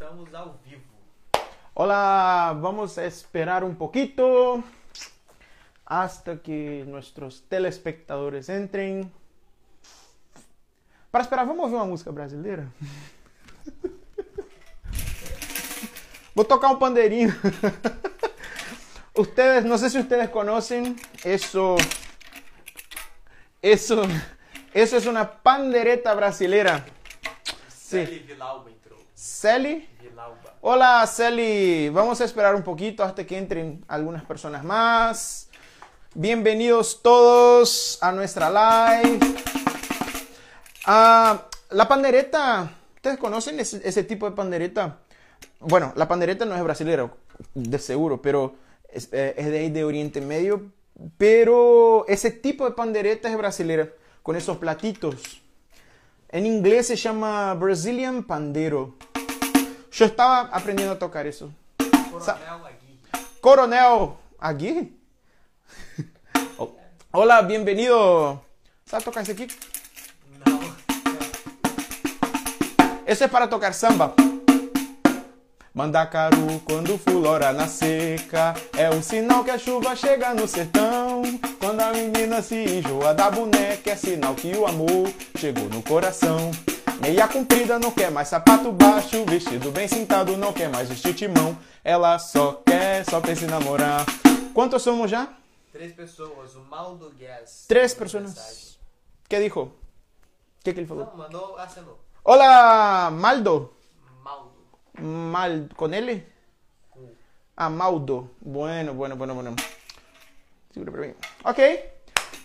Estamos ao vivo. Hola, vamos a esperar un poquito hasta que nuestros telespectadores entren. Para esperar, vamos ouvir uma música brasileira? Vou tocar um pandeirinho. Ustedes, no sé si ustedes conocen eso. Eso, eso es una pandereta brasilera. Sí. Celi. Hola Celi, vamos a esperar un poquito hasta que entren algunas personas más. Bienvenidos todos a nuestra live. Ah, la pandereta, ¿ustedes conocen ese, tipo de pandereta? Bueno, la pandereta no es brasilera, de seguro, pero es, eh, es de de Oriente Medio. Pero ese tipo de pandereta es brasilera, con esos platitos. En inglés se llama Brazilian Pandero. Yo estaba aprendiendo a tocar eso. Coronel Agui. Coronel Agui. Oh, Hola, bienvenido. ¿Sabes tocar ese aquí? Não. Esse é para tocar samba. Mandacaru, quando fulora na seca, é um sinal que a chuva chega no sertão. Quando a menina se enjoa da boneca, é sinal que o amor chegou no coração. Meia comprida, não quer mais sapato baixo, vestido bem sentado, não quer mais vestir timão. Ela só quer, só pensa em namorar. Quantos somos já? Três pessoas. O Maldo Guess. Três mandou mensagem. personas. Que dijo? O que, que ele falou? Não, mandou, acenou. Hola, Maldo. Maldo. Mal, ¿con L? Com Ah, Maudo. Bueno, bueno, bueno, bueno. Seguro para mí. Ok.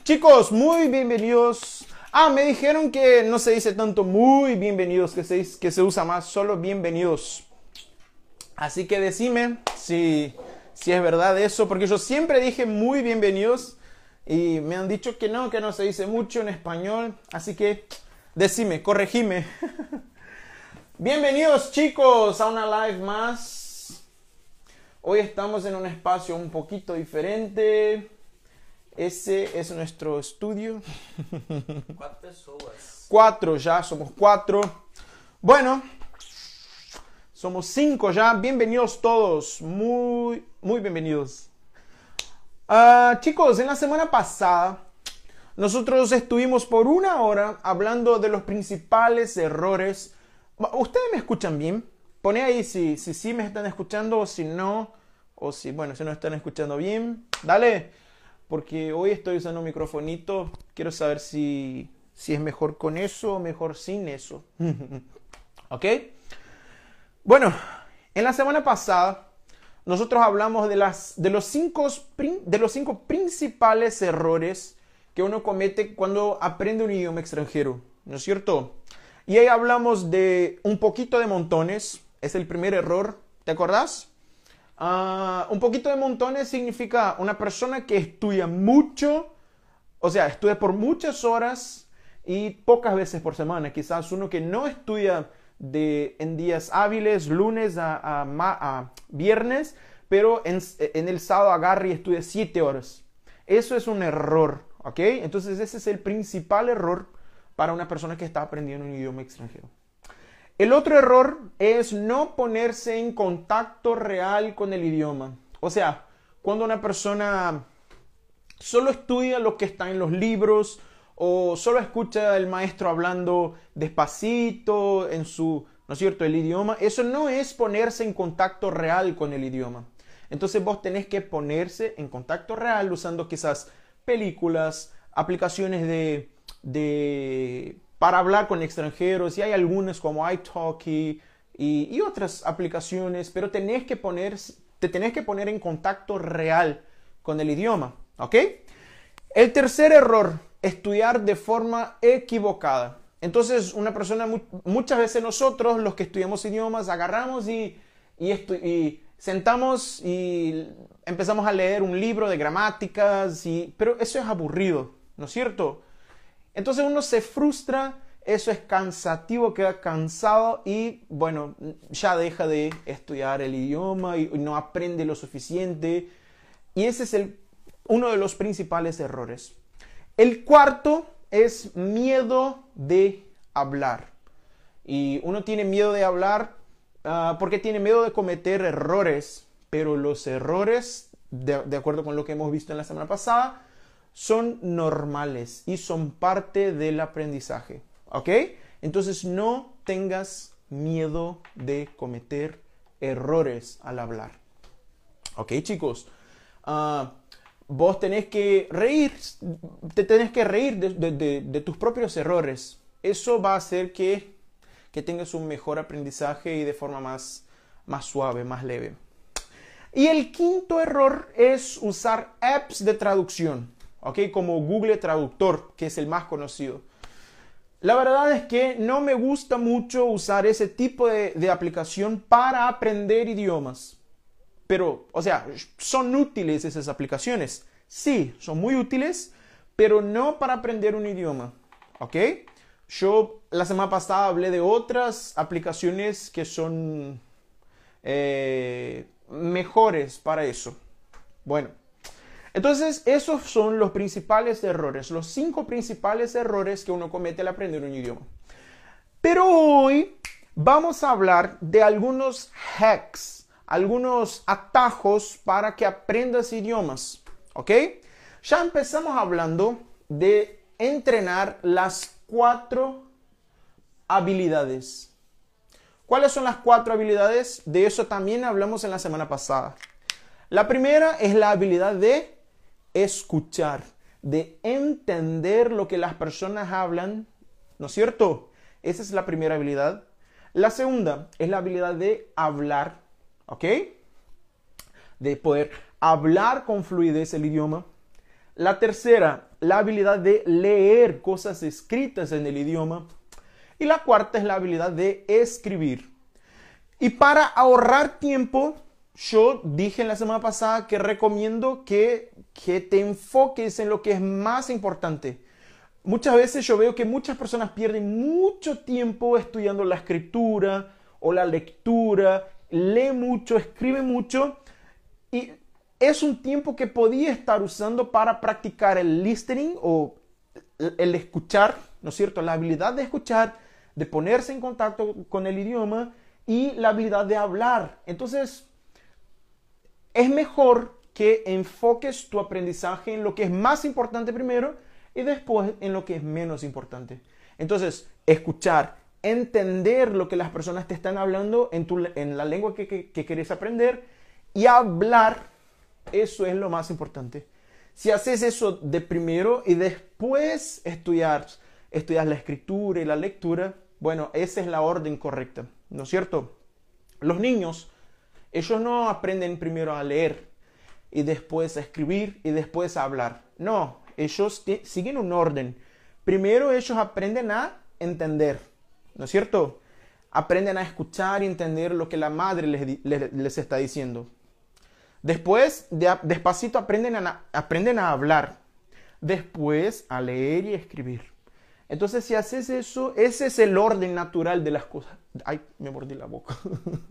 Chicos, muy bienvenidos. Ah, me dijeron que no se dice tanto muy bienvenidos, que se, que se usa más solo bienvenidos. Así que decime si, si es verdad eso, porque yo siempre dije muy bienvenidos y me han dicho que no, que no se dice mucho en español. Así que decime, corregime. Bienvenidos chicos a una live más. Hoy estamos en un espacio un poquito diferente. Ese es nuestro estudio. Cuatro ya, somos cuatro. Bueno, somos cinco ya. Bienvenidos todos. Muy, muy bienvenidos. Ah, chicos, en la semana pasada nosotros estuvimos por una hora hablando de los principales errores. ¿Ustedes me escuchan bien? Pone ahí si si sí me están escuchando o si no. O si, bueno, si no están escuchando bien. Dale. Porque hoy estoy usando un microfonito. Quiero saber si, si es mejor con eso o mejor sin eso. ¿Ok? Bueno, en la semana pasada nosotros hablamos de, las, de, los cinco, de los cinco principales errores que uno comete cuando aprende un idioma extranjero, ¿no es cierto? Y ahí hablamos de un poquito de montones, es el primer error, ¿te acordás? Ah, un poquito de montones significa una persona que estudia mucho, o sea, estudia por muchas horas y pocas veces por semana. Quizás uno que no estudia en días hábiles, lunes a, viernes, pero en, en el sábado agarra y estudia siete horas. Eso es un error, ¿ok? Entonces ese es el principal error para una persona que está aprendiendo un idioma extranjero. El otro error es no ponerse en contacto real con el idioma. O sea, cuando una persona solo estudia lo que está en los libros o solo escucha al maestro hablando despacito en su, ¿no es cierto?, el idioma, eso no es ponerse en contacto real con el idioma. Entonces vos tenés que ponerse en contacto real usando quizás películas, aplicaciones de, de para hablar con extranjeros, y hay algunas como iTalki y, y otras aplicaciones, pero tenés que poner, te tenés que poner en contacto real con el idioma, ¿ok? El tercer error, estudiar de forma equivocada. Entonces, una persona, mu- muchas veces nosotros, los que estudiamos idiomas, agarramos y, y sentamos y empezamos a leer un libro de gramáticas, y, pero eso es aburrido, ¿no es cierto? Entonces uno se frustra, eso es cansativo, queda cansado y bueno, ya deja de estudiar el idioma y no aprende lo suficiente. Y ese es uno de los principales errores. El cuarto es miedo de hablar. Y uno tiene miedo de hablar ah, porque tiene miedo de cometer errores, pero los errores, de acuerdo con lo que hemos visto en la semana pasada, son normales y son parte del aprendizaje. ¿Ok? Entonces no tengas miedo de cometer errores al hablar. ¿Ok, chicos? Ah, vos tenés que reír, te tenés que reír de, de- tus propios errores. Eso va a hacer que, que tengas un mejor aprendizaje y de forma más, más suave, más leve. Y el quinto error es usar apps de traducción, ¿ok? Como Google Traductor, que es el más conocido. La verdad es que no me gusta mucho usar ese tipo de, aplicación para aprender idiomas. Pero, o sea, son útiles esas aplicaciones. Sí, son muy útiles, pero no para aprender un idioma. ¿Ok? Yo la semana pasada hablé de otras aplicaciones que son eh, mejores para eso. Bueno, entonces esos son los principales errores, los cinco principales errores que uno comete al aprender un idioma. Pero hoy vamos a hablar de algunos hacks, algunos atajos para que aprendas idiomas, ¿ok? Ya empezamos hablando de entrenar las cuatro habilidades. ¿Cuáles son las cuatro habilidades? De eso también hablamos en la semana pasada. La primera es la habilidad de escuchar, de entender lo que las personas hablan, ¿no es cierto? Esa es la primera habilidad. La segunda es la habilidad de hablar, ¿ok? De poder hablar con fluidez el idioma. La tercera, la habilidad de leer cosas escritas en el idioma. Y la cuarta es la habilidad de escribir. Y para ahorrar tiempo, yo dije la semana pasada que recomiendo que, que te enfoques en lo que es más importante. Muchas veces yo veo que muchas personas pierden mucho tiempo estudiando la escritura o la lectura, lee mucho, escribe mucho y es un tiempo que podía estar usando para practicar el listening o el escuchar, ¿no es cierto? La habilidad de escuchar, de ponerse en contacto con el idioma y la habilidad de hablar. Entonces, es mejor que enfoques tu aprendizaje en lo que es más importante primero y después en lo que es menos importante. Entonces, escuchar, entender lo que las personas te están hablando en, tu, en la lengua que, que, quieres aprender y hablar, eso es lo más importante. Si haces eso de primero y después estudiar, estudias la escritura y la lectura, bueno, esa es la orden correcta, ¿no es cierto? Los niños, ellos no aprenden primero a leer y después escribir y después hablar. No, ellos siguen un orden. Primero ellos aprenden a entender, ¿no es cierto? Aprenden a escuchar y entender lo que la madre les, les, está diciendo. Después, de, despacito aprenden a, aprenden a hablar. Después a leer y escribir. Entonces, si haces eso, ese es el orden natural de las cosas. Ay, me mordí la boca.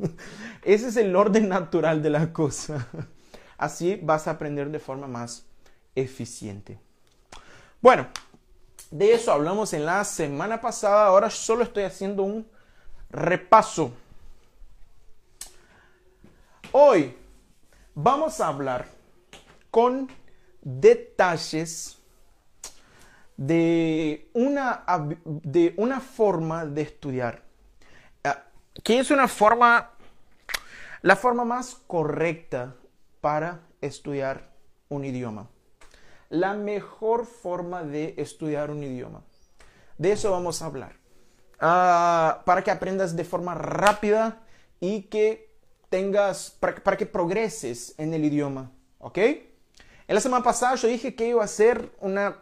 ese es el orden natural de las cosas. Así vas a aprender de forma más eficiente. Bueno, de eso hablamos en la semana pasada. Ahora solo estoy haciendo un repaso. Hoy vamos a hablar con detalles de una, de una forma de estudiar. Que es una forma, la forma más correcta para estudiar un idioma. La mejor forma de estudiar un idioma. De eso vamos a hablar. Uh, para que aprendas de forma rápida y que tengas, para, que progreses en el idioma. ¿Ok? En la semana pasada yo dije que iba a ser una,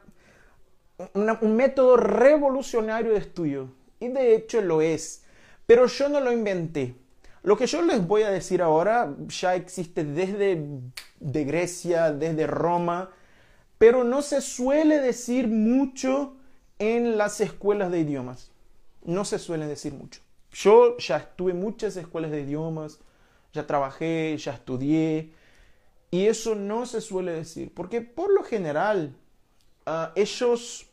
un método revolucionario de estudio. Y de hecho lo es. Pero yo no lo inventé. Lo que yo les voy a decir ahora ya existe desde de Grecia, desde Roma, pero no se suele decir mucho en las escuelas de idiomas. No se suele decir mucho. Yo ya estuve en muchas escuelas de idiomas, ya trabajé, ya estudié, y eso no se suele decir, porque por lo general uh, ellos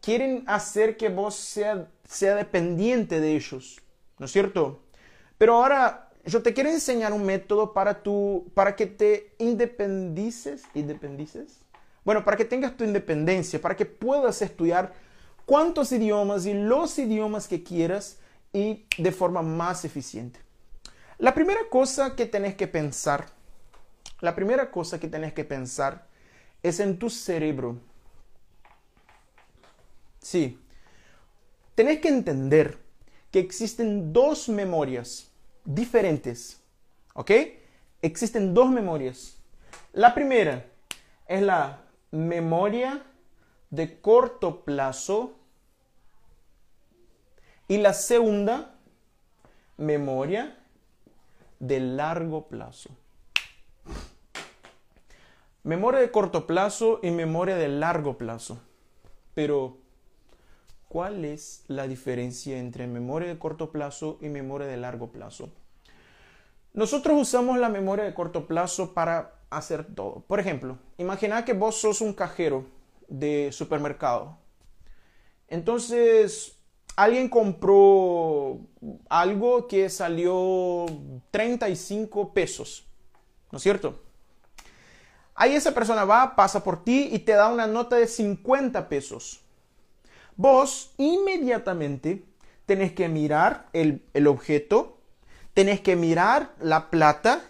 quieren hacer que vos sea, sea dependiente de ellos, ¿no es cierto? Pero ahora yo te quiero enseñar un método para, tu, para que te independices, independices. Bueno, para que tengas tu independencia, para que puedas estudiar cuantos idiomas y los idiomas que quieras y de forma más eficiente. La primera cosa que tenés que pensar, la primera cosa que tenés que pensar es en tu cerebro. Sí, tenés que entender que existen dos memorias diferentes, ¿ok? Existen dos memorias. La primera es la memoria de corto plazo y la segunda, memoria de largo plazo. Memoria de corto plazo y memoria de largo plazo. Pero, ¿cuál es la diferencia entre memoria de corto plazo y memoria de largo plazo? Nosotros usamos la memoria de corto plazo para hacer todo. Por ejemplo, imagina que vos sos un cajero de supermercado. Entonces, alguien compró algo que salió 35 pesos, ¿no es cierto? Ahí esa persona va, pasa por ti y te da una nota de 50 pesos. Vos inmediatamente tenés que mirar el, objeto, tenés que mirar la plata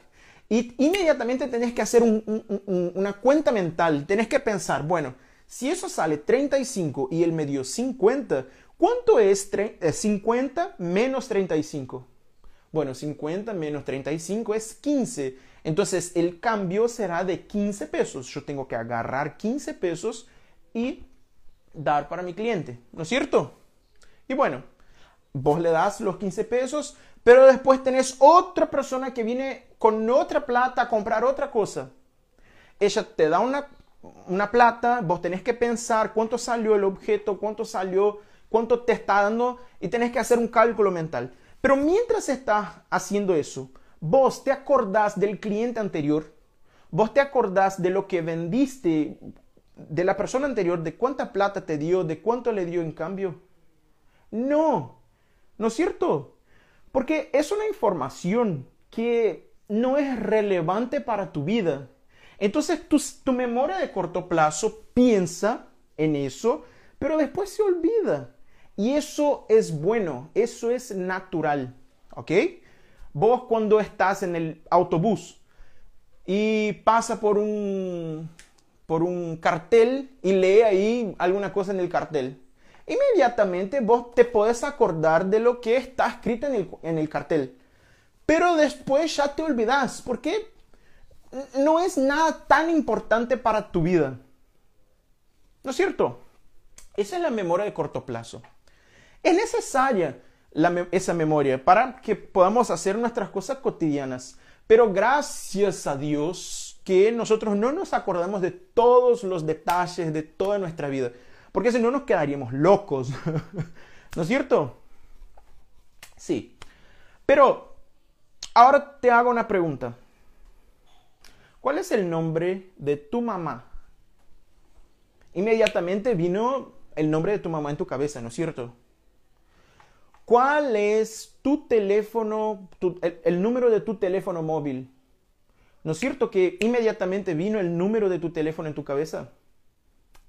y inmediatamente tenés que hacer una cuenta mental. Tenés que pensar, bueno, si eso sale 35 y él me dio 50, ¿cuánto es 50 eh, menos 35? Bueno, 50 menos 35 es 15. Entonces el cambio será de 15 pesos. Yo tengo que agarrar 15 pesos y dar para mi cliente, ¿no es cierto? Y bueno, vos le das los 15 pesos, pero después tenés otra persona que viene con otra plata a comprar otra cosa. Ella te da una una plata, vos tenés que pensar cuánto salió el objeto, cuánto salió, cuánto te está dando y tenés que hacer un cálculo mental. Pero mientras estás haciendo eso, vos te acordás del cliente anterior, vos te acordás de lo que vendiste, de la persona anterior, de cuánta plata te dio, de cuánto le dio en cambio. No, ¿no es cierto? Porque es una información que no es relevante para tu vida. Entonces tu, memoria de corto plazo piensa en eso, pero después se olvida. Y eso es bueno, eso es natural, ¿ok? Vos cuando estás en el autobús y pasa por un, por un cartel y lee ahí alguna cosa en el cartel, inmediatamente vos te puedes acordar de lo que está escrito en el, en el cartel. Pero después ya te olvidas. ¿Por qué? no es nada tan importante para tu vida. ¿No es cierto? Esa es la memoria de corto plazo. Es necesaria esa memoria para que podamos hacer nuestras cosas cotidianas. Pero gracias a Dios que nosotros no nos acordamos de todos los detalles de toda nuestra vida. Porque si no nos quedaríamos locos. ¿No es cierto? Sí. Pero ahora te hago una pregunta. ¿cuál es el nombre de tu mamá? Inmediatamente vino el nombre de tu mamá en tu cabeza, ¿no es cierto? ¿Cuál es tu teléfono, el, número de tu teléfono móvil? ¿No es cierto que inmediatamente vino el número de tu teléfono en tu cabeza?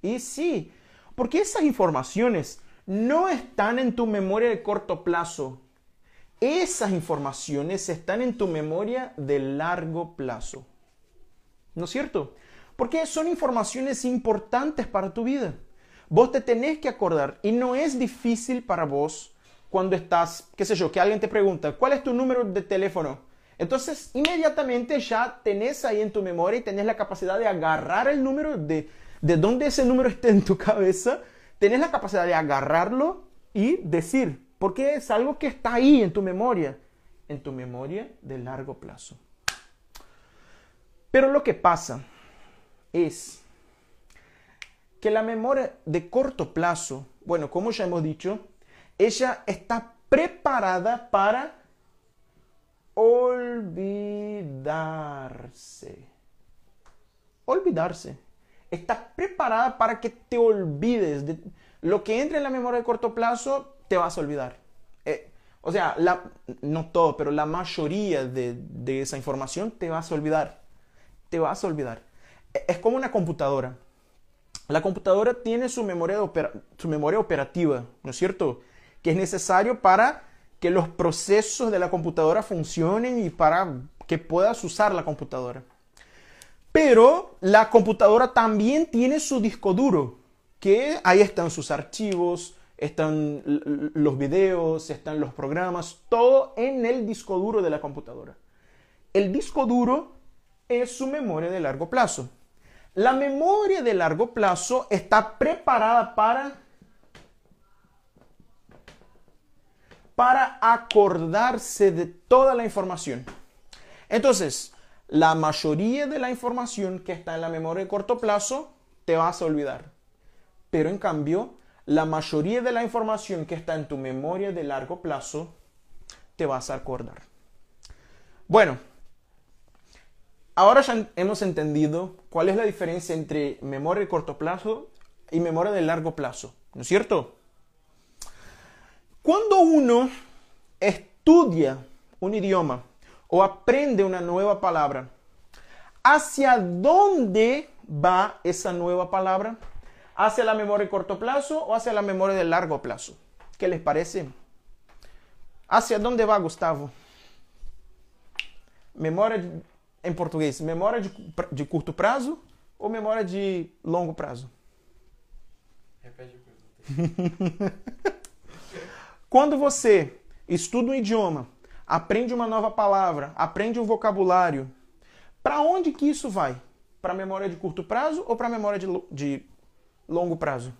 Y sí, porque esas informaciones no están en tu memoria de corto plazo. Esas informaciones están en tu memoria de largo plazo. ¿No es cierto? Porque son informaciones importantes para tu vida. Vos te tenés que acordar y no es difícil para vos cuando estás, qué sé yo, que alguien te pregunta, ¿cuál es tu número de teléfono? Entonces, inmediatamente ya tenés ahí en tu memoria y tenés la capacidad de agarrar el número de, de donde ese número esté en tu cabeza, tenés la capacidad de agarrarlo y decir, porque es algo que está ahí en tu memoria, en tu memoria de largo plazo. Pero lo que pasa es que la memoria de corto plazo, bueno, como ya hemos dicho, ella está preparada para olvidarse. Olvidarse. Está preparada para que te olvides de lo que entre en la memoria de corto plazo, te vas a olvidar. Eh, o sea, la, no todo, pero la mayoría de, esa información te vas a olvidar. Te vas a olvidar. E- Es como una computadora. La computadora tiene su memoria operativa, ¿no es cierto? Que es necesario para que los procesos de la computadora funcionen y para que puedas usar la computadora. Pero la computadora también tiene su disco duro, que ahí están sus archivos, están los videos, están los programas, todo en el disco duro de la computadora. El disco duro es su memoria de largo plazo. La memoria de largo plazo está preparada para para acordarse de toda la información. Entonces, la mayoría de la información que está en la memoria de corto plazo te vas a olvidar. Pero en cambio, la mayoría de la información que está en tu memoria de largo plazo te vas a acordar. Bueno, ahora ya hemos entendido cuál es la diferencia entre memoria de corto plazo y memoria de largo plazo, ¿no es cierto? Cuando uno estudia un idioma o aprende una nueva palabra, ¿hacia dónde va esa nueva palabra? ¿Hacia la memoria de corto plazo o hacia la memoria de largo plazo? ¿Qué les parece? ¿Hacia dónde va, Gustavo? Memória em português, memória de, de curto prazo ou memória de longo prazo? Repete a pergunta. Quando você estuda um idioma, aprende uma nova palavra, aprende um vocabulário, para onde que isso vai? Para a memória de curto prazo ou para a memória de, de longo prazo?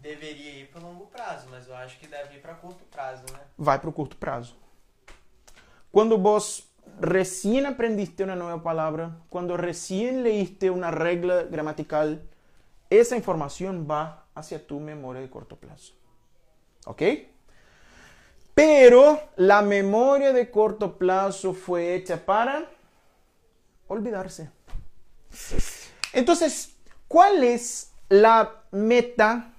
Deveria ir para longo prazo, mas eu acho que deve ir para curto prazo, né? Vai para o curto prazo. Quando vos recién aprendiste una nueva palabra, cuando recién leíste una regla gramatical, esa información va hacia tu memoria de corto plazo. ¿Ok? Pero la memoria de corto plazo fue hecha para olvidarse. Entonces, ¿cuál es la meta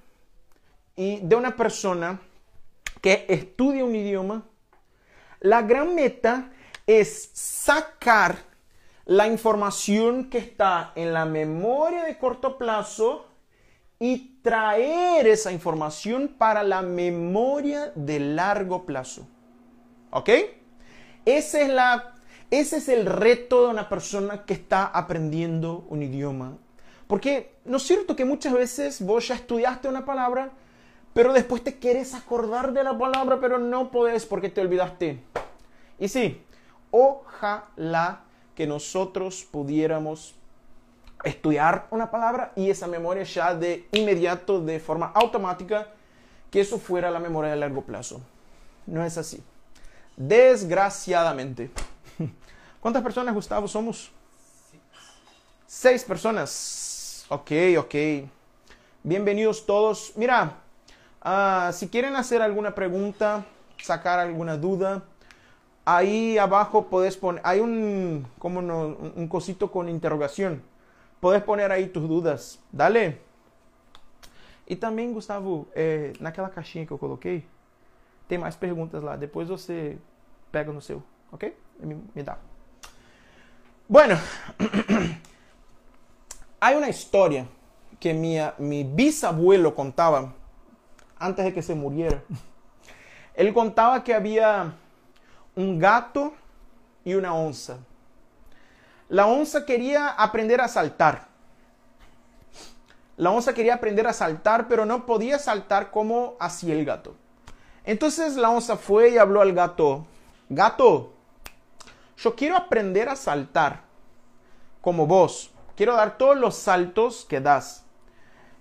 de una persona que estudia un idioma? La gran meta es sacar la información que está en la memoria de corto plazo y traer esa información para la memoria de largo plazo. ¿Ok? Ese es, la, ese es el reto de una persona que está aprendiendo un idioma. Porque no es cierto que muchas veces vos ya estudiaste una palabra, pero después te quieres acordar de la palabra, pero no podés porque te olvidaste. Y sí, ojalá que nosotros pudiéramos estudiar una palabra y esa memoria ya de inmediato, de forma automática, que eso fuera la memoria de largo plazo. No es así. Desgraciadamente. ¿Cuántas personas, Gustavo, somos? Seis personas. Ok, ok. Bienvenidos todos. Mira, ah, si quieren hacer alguna pregunta, sacar alguna duda, ahí abajo podés poner, hay un, como no, un un cosito con interrogación. Puedes poner aí tus dudas. Dale. E também, Gustavo, é, naquela caixinha que eu coloquei, tem mais perguntas lá. Depois você pega no seu, ok? Me, me dá. Bueno, hay una historia que mi, mi bisabuelo contaba antes de que se muriera. Él contaba que había un gato y una onza. La onza quería aprender a saltar. La onza quería aprender a saltar, pero no podía saltar como hacía el gato. Entonces la onza fue y habló al gato, gato, yo quiero aprender a saltar como vos. Quiero dar todos los saltos que das.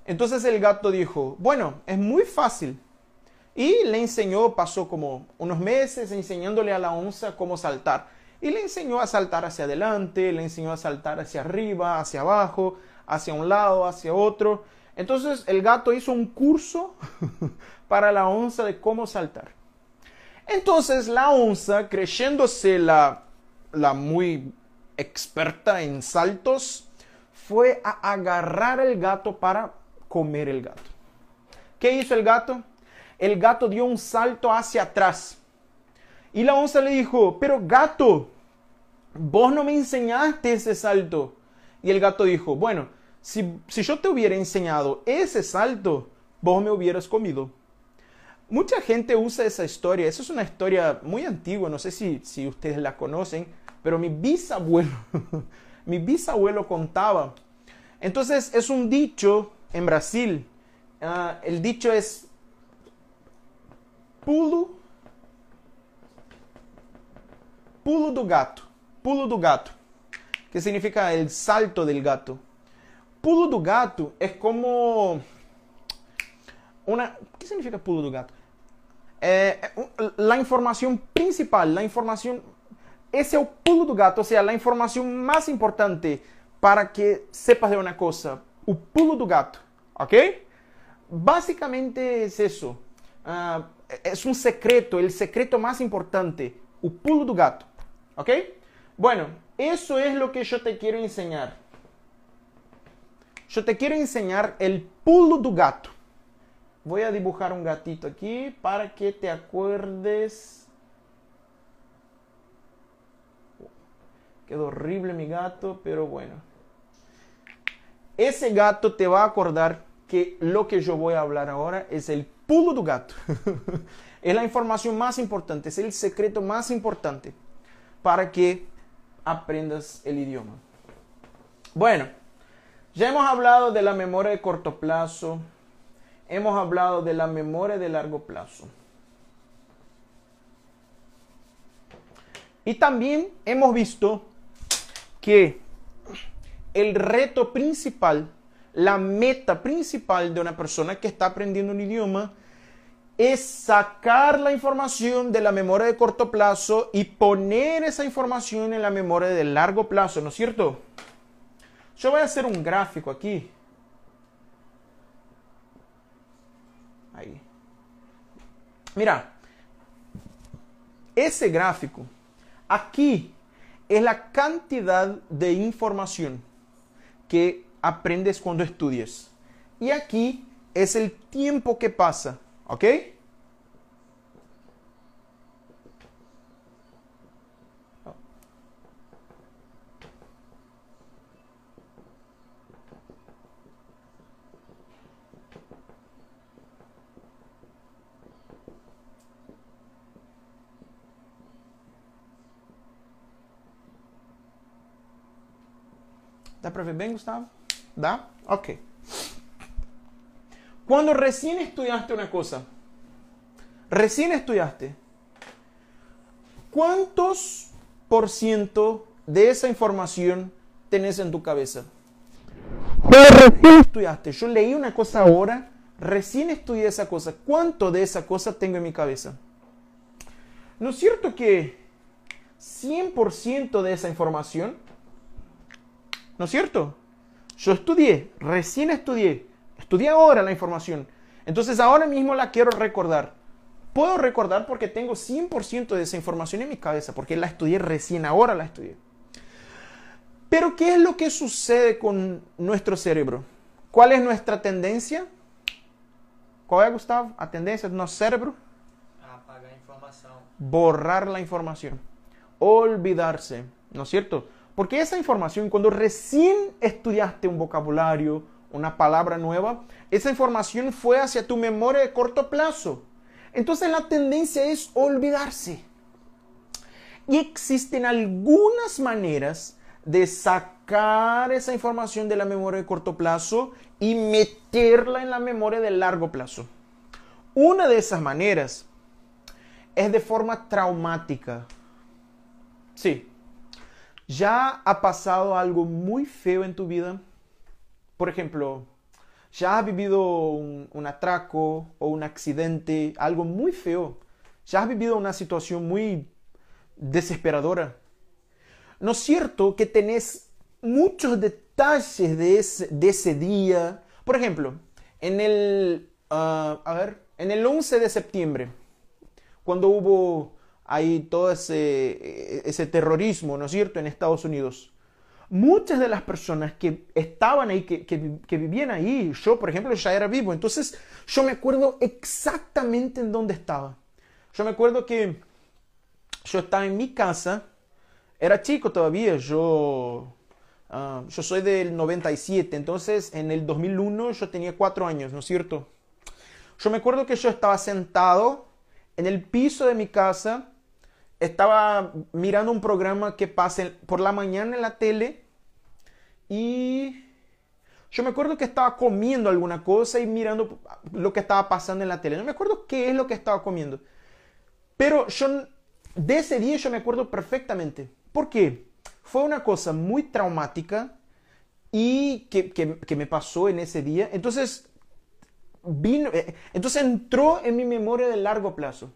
Entonces el gato dijo, bueno, es muy fácil. Y le enseñó, pasó como unos meses enseñándole a la onza cómo saltar. Y le enseñó a saltar hacia adelante, le enseñó a saltar hacia arriba, hacia abajo, hacia un lado, hacia otro. Entonces el gato hizo un curso para la onza de cómo saltar. Entonces la onza, creyéndose la, la muy experta en saltos, fue a agarrar el gato para comer el gato. ¿Qué hizo el gato? el gato dio un salto hacia atrás. Y la onza le dijo, pero gato, vos no me enseñaste ese salto. Y el gato dijo, bueno, si, yo te hubiera enseñado ese salto, vos me hubieras comido. Mucha gente usa esa historia, esa es una historia muy antigua, no sé si, si ustedes la conocen, pero mi bisabuelo, mi bisabuelo contaba. Entonces es un dicho en Brasil, ah, el dicho es pulo, pulo do gato, pulo do gato, que significa el salto del gato. Pulo do gato es como una, ¿qué significa pulo do gato? Eh, la información principal, la información, ese es el pulo do gato, o sea, la información más importante para que sepas de una cosa, el pulo do gato, ¿ok? Básicamente es eso. Uh, es un secreto, el secreto más importante, el pulo do gato, ¿ok? Bueno, eso es lo que yo te quiero enseñar. Yo te quiero enseñar el pulo do gato. Voy a dibujar un gatito aquí para que te acuerdes. Quedó horrible mi gato, pero bueno. Ese gato te va a acordar que lo que yo voy a hablar ahora es el pulo do gato. es la información más importante, es el secreto más importante para que aprendas el idioma. Bueno, ya hemos hablado de la memoria de corto plazo, hemos hablado de la memoria de largo plazo. Y también hemos visto que el reto principal, la meta principal de una persona que está aprendiendo un idioma es sacar la información de la memoria de corto plazo y poner esa información en la memoria de largo plazo, ¿no es cierto? Yo voy a hacer un gráfico aquí. Ahí. Mira, ese gráfico, aquí es la cantidad de información que aprendes cuando estudias. Y aquí es el tiempo que pasa ¿Ok? Dá para ver bem, Gustavo? Dá? Ok. Cuando recién estudiaste una cosa, recién estudiaste, ¿cuántos por ciento de esa información tenés en tu cabeza? Cuando recién estudiaste, yo leí una cosa ahora, recién estudié esa cosa, ¿cuánto de esa cosa tengo en mi cabeza? ¿No es cierto que 100% de esa información, ¿no es cierto? Yo estudié, recién estudié, Estudié ahora la información. Entonces ahora mismo la quiero recordar. Puedo recordar porque tengo 100% de esa información en mi cabeza, porque la estudié recién, ahora la estudié. Pero ¿qué es lo que sucede con nuestro cerebro? ¿Cuál es nuestra tendencia? ¿Cuál es, Gustavo? La tendencia de nuestro cerebro? Apagar información. Borrar la información. Olvidarse, ¿no es cierto? Porque esa información, cuando recién estudiaste un vocabulario, una palabra nueva, esa información fue hacia tu memoria de corto plazo. Entonces la tendencia es olvidarse. Y existen algunas maneras de sacar esa información de la memoria de corto plazo y meterla en la memoria de largo plazo. Una de esas maneras es de forma traumática. Sí. ¿Ya ha pasado algo muy feo en tu vida? Por ejemplo, ya has vivido un, atraco o un accidente, algo muy feo. Ya has vivido una situación muy desesperadora. ¿No es cierto que tenés muchos detalles de ese, día? Por ejemplo, en el, ah, a ver, en el 11 de septiembre, cuando hubo ahí todo ese, ese terrorismo, ¿no es cierto?, en Estados Unidos. Muchas de las personas que estaban ahí, que, que, vivían ahí, yo por ejemplo ya era vivo, entonces yo me acuerdo exactamente en dónde estaba. Yo me acuerdo que yo estaba en mi casa, era chico todavía, yo, uh, yo soy del 97, entonces en el 2001 yo tenía cuatro años, ¿no es cierto? Yo me acuerdo que yo estaba sentado en el piso de mi casa, estaba mirando un programa que pasa por la mañana en la tele y yo me acuerdo que estaba comiendo alguna cosa y mirando lo que estaba pasando en la tele. No me acuerdo qué es lo que estaba comiendo. Pero yo, de ese día yo me acuerdo perfectamente. ¿Por qué? Fue una cosa muy traumática y que, que, me pasó en ese día. Entonces, vino, eh, entonces entró en mi memoria de largo plazo.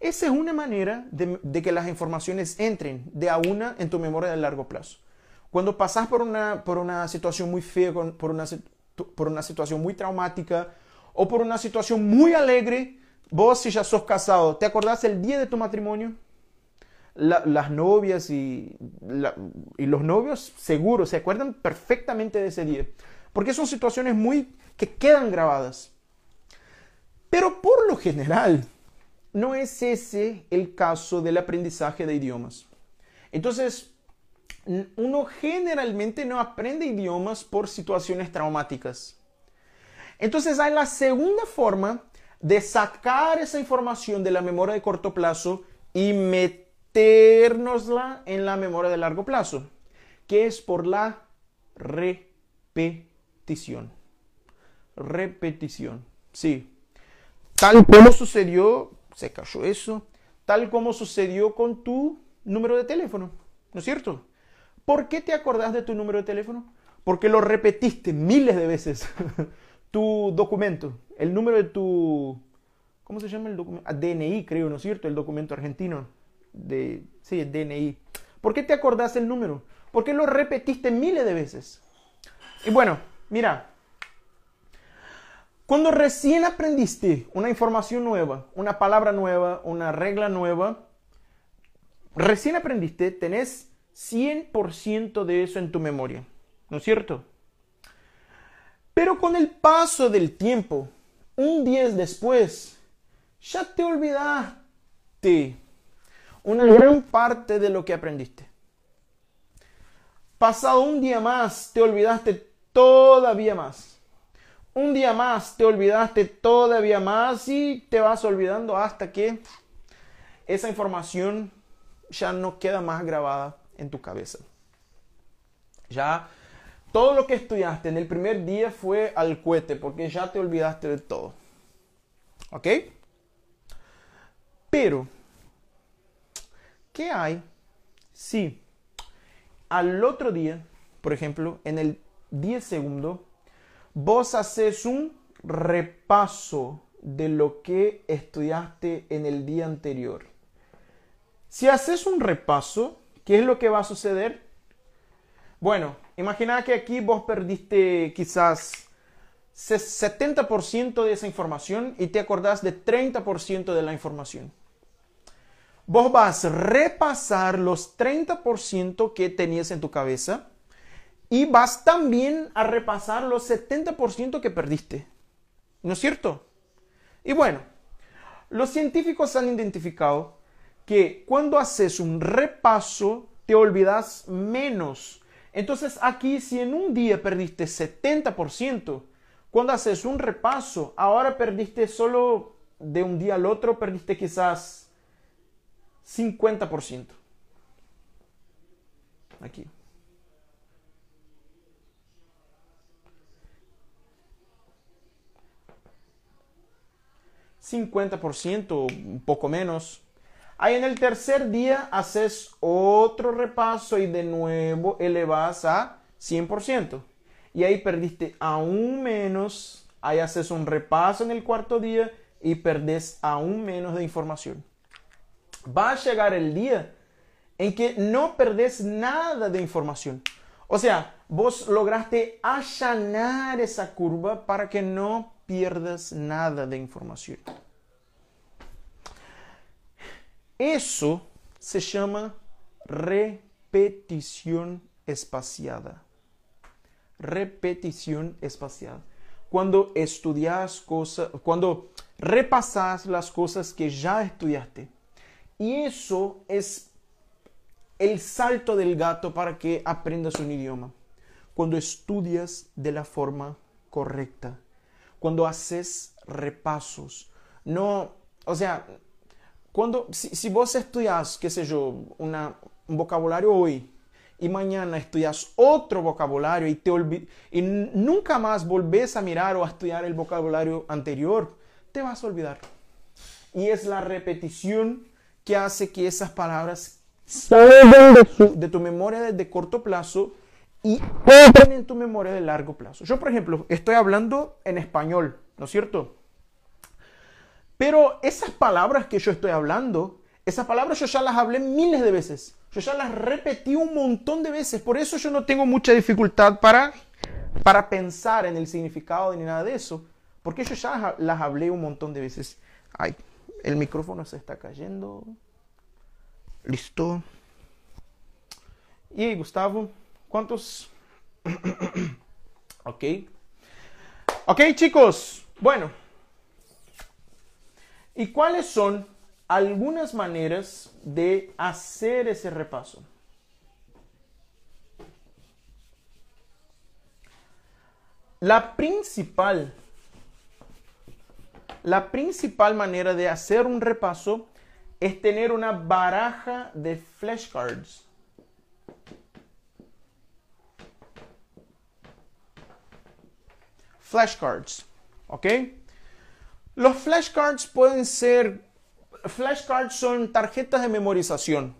Esa es una manera de, que las informaciones entren de a una en tu memoria de largo plazo. Cuando pasas por una, por una situación muy fea, por una, por una situación muy traumática o por una situación muy alegre, vos si ya sos casado, ¿te acordás el día de tu matrimonio? las novias y, y los novios seguro se acuerdan perfectamente de ese día. Porque son situaciones muy que quedan grabadas. Pero por lo general, no es ese el caso del aprendizaje de idiomas. Entonces, uno generalmente no aprende idiomas por situaciones traumáticas. Entonces hay la segunda forma de sacar esa información de la memoria de corto plazo y metérnosla en la memoria de largo plazo, que es por la repetición. Repetición. Sí, Tal como sucedió, se cayó eso, tal como sucedió con tu número de teléfono, ¿no es cierto? ¿Por qué te acordás de tu número de teléfono? Porque lo repetiste miles de veces. tu documento, el número de tu... ¿Cómo se llama el documento? Ah, DNI, creo, ¿no es cierto? El documento argentino. De, sí, el DNI. ¿Por qué te acordás el número? Porque lo repetiste miles de veces. Y bueno, mira, cuando recién aprendiste una información nueva, una palabra nueva, una regla nueva, recién aprendiste, tenés 100% de eso en tu memoria, ¿no es cierto? Pero con el paso del tiempo, un día después, ya te olvidaste una gran parte de lo que aprendiste. Pasado un día más, te olvidaste todavía más un día más te olvidaste todavía más y te vas olvidando hasta que esa información ya no queda más grabada en tu cabeza. Ya todo lo que estudiaste en el primer día fue al cohete porque ya te olvidaste de todo. ¿Ok? Pero, ¿qué hay si al otro día, por ejemplo, en el 10 segundo, vos haces un repaso de lo que estudiaste en el día anterior. Si haces un repaso, ¿qué es lo que va a suceder? Bueno, imagina que aquí vos perdiste quizás 70% de esa información y te acordás de 30% de la información. Vos vas a repasar los 30% que tenías en tu cabeza y vas también a repasar los 70% que perdiste. ¿No es cierto? Y bueno, los científicos han identificado que cuando haces un repaso te olvidas menos. Entonces aquí si en un día perdiste 70%, cuando haces un repaso, ahora perdiste solo de un día al otro, perdiste quizás 50%. Aquí. 50%, un poco menos. Ahí en el tercer día haces otro repaso y de nuevo elevas a 100%. Y ahí perdiste aún menos. Ahí haces un repaso en el cuarto día y perdés aún menos de información. Va a llegar el día en que no perdés nada de información. O sea, vos lograste allanar esa curva para que no pierdas nada de información. Eso se llama repetición espaciada. Repetición espaciada. Cuando estudias cosas, cuando repasas las cosas que ya estudiaste. Y eso es el salto del gato para que aprendas un idioma. Cuando estudias de la forma correcta. Cuando haces repasos. No, o sea, cuando, si, vos estudias, qué sé yo, una, un vocabulario hoy y mañana estudias otro vocabulario y, te y nunca más volvés a mirar o a estudiar el vocabulario anterior, te vas a olvidar. Y es la repetición que hace que esas palabras salgan de, tu memoria de corto plazo y entren en tu memoria de largo plazo. Yo, por ejemplo, estoy hablando en español, ¿no es cierto? Pero esas palabras que yo estoy hablando, esas palabras yo ya las hablé miles de veces. Yo ya las repetí un montón de veces. Por eso yo no tengo mucha dificultad para, para pensar en el significado ni nada de eso. Porque yo ya las hablé un montón de veces. Ay, el micrófono se está cayendo. Listo. Y Gustavo, ¿cuántos? ok. Ok, chicos. Bueno. ¿Y cuáles son algunas maneras de hacer ese repaso? La principal, la principal manera de hacer un repaso es tener una baraja de flashcards. Flashcards, ¿ok? Los flashcards pueden ser, flashcards son tarjetas de memorización,